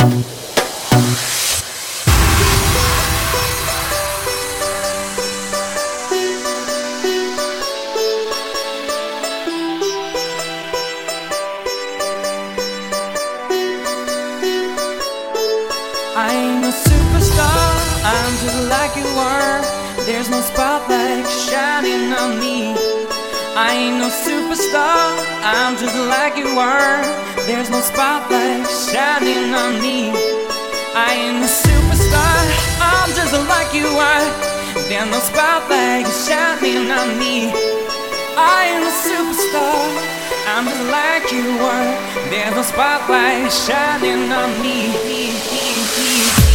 I'm a superstar, just like you are. There's no spotlight shining on me. I ain't no superstar, I'm just like you are. There's no spotlight shining on me. I ain't a superstar, I'm just like you are. There's no spotlight shining on me. I ain't a superstar, I'm just like you are. There's no spotlight shining on me.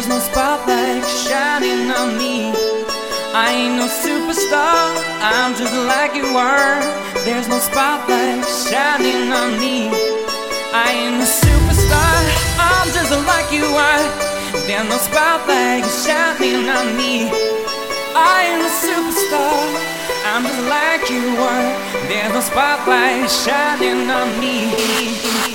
There's no spotlight shining on me. I ain't no superstar, I'm just like you are. There's no spotlight shining on me. I ain't a superstar, I'm just like you are. There's no spotlight shining on me. I ain't a superstar, I'm just like you are. There's no spotlight shining on me.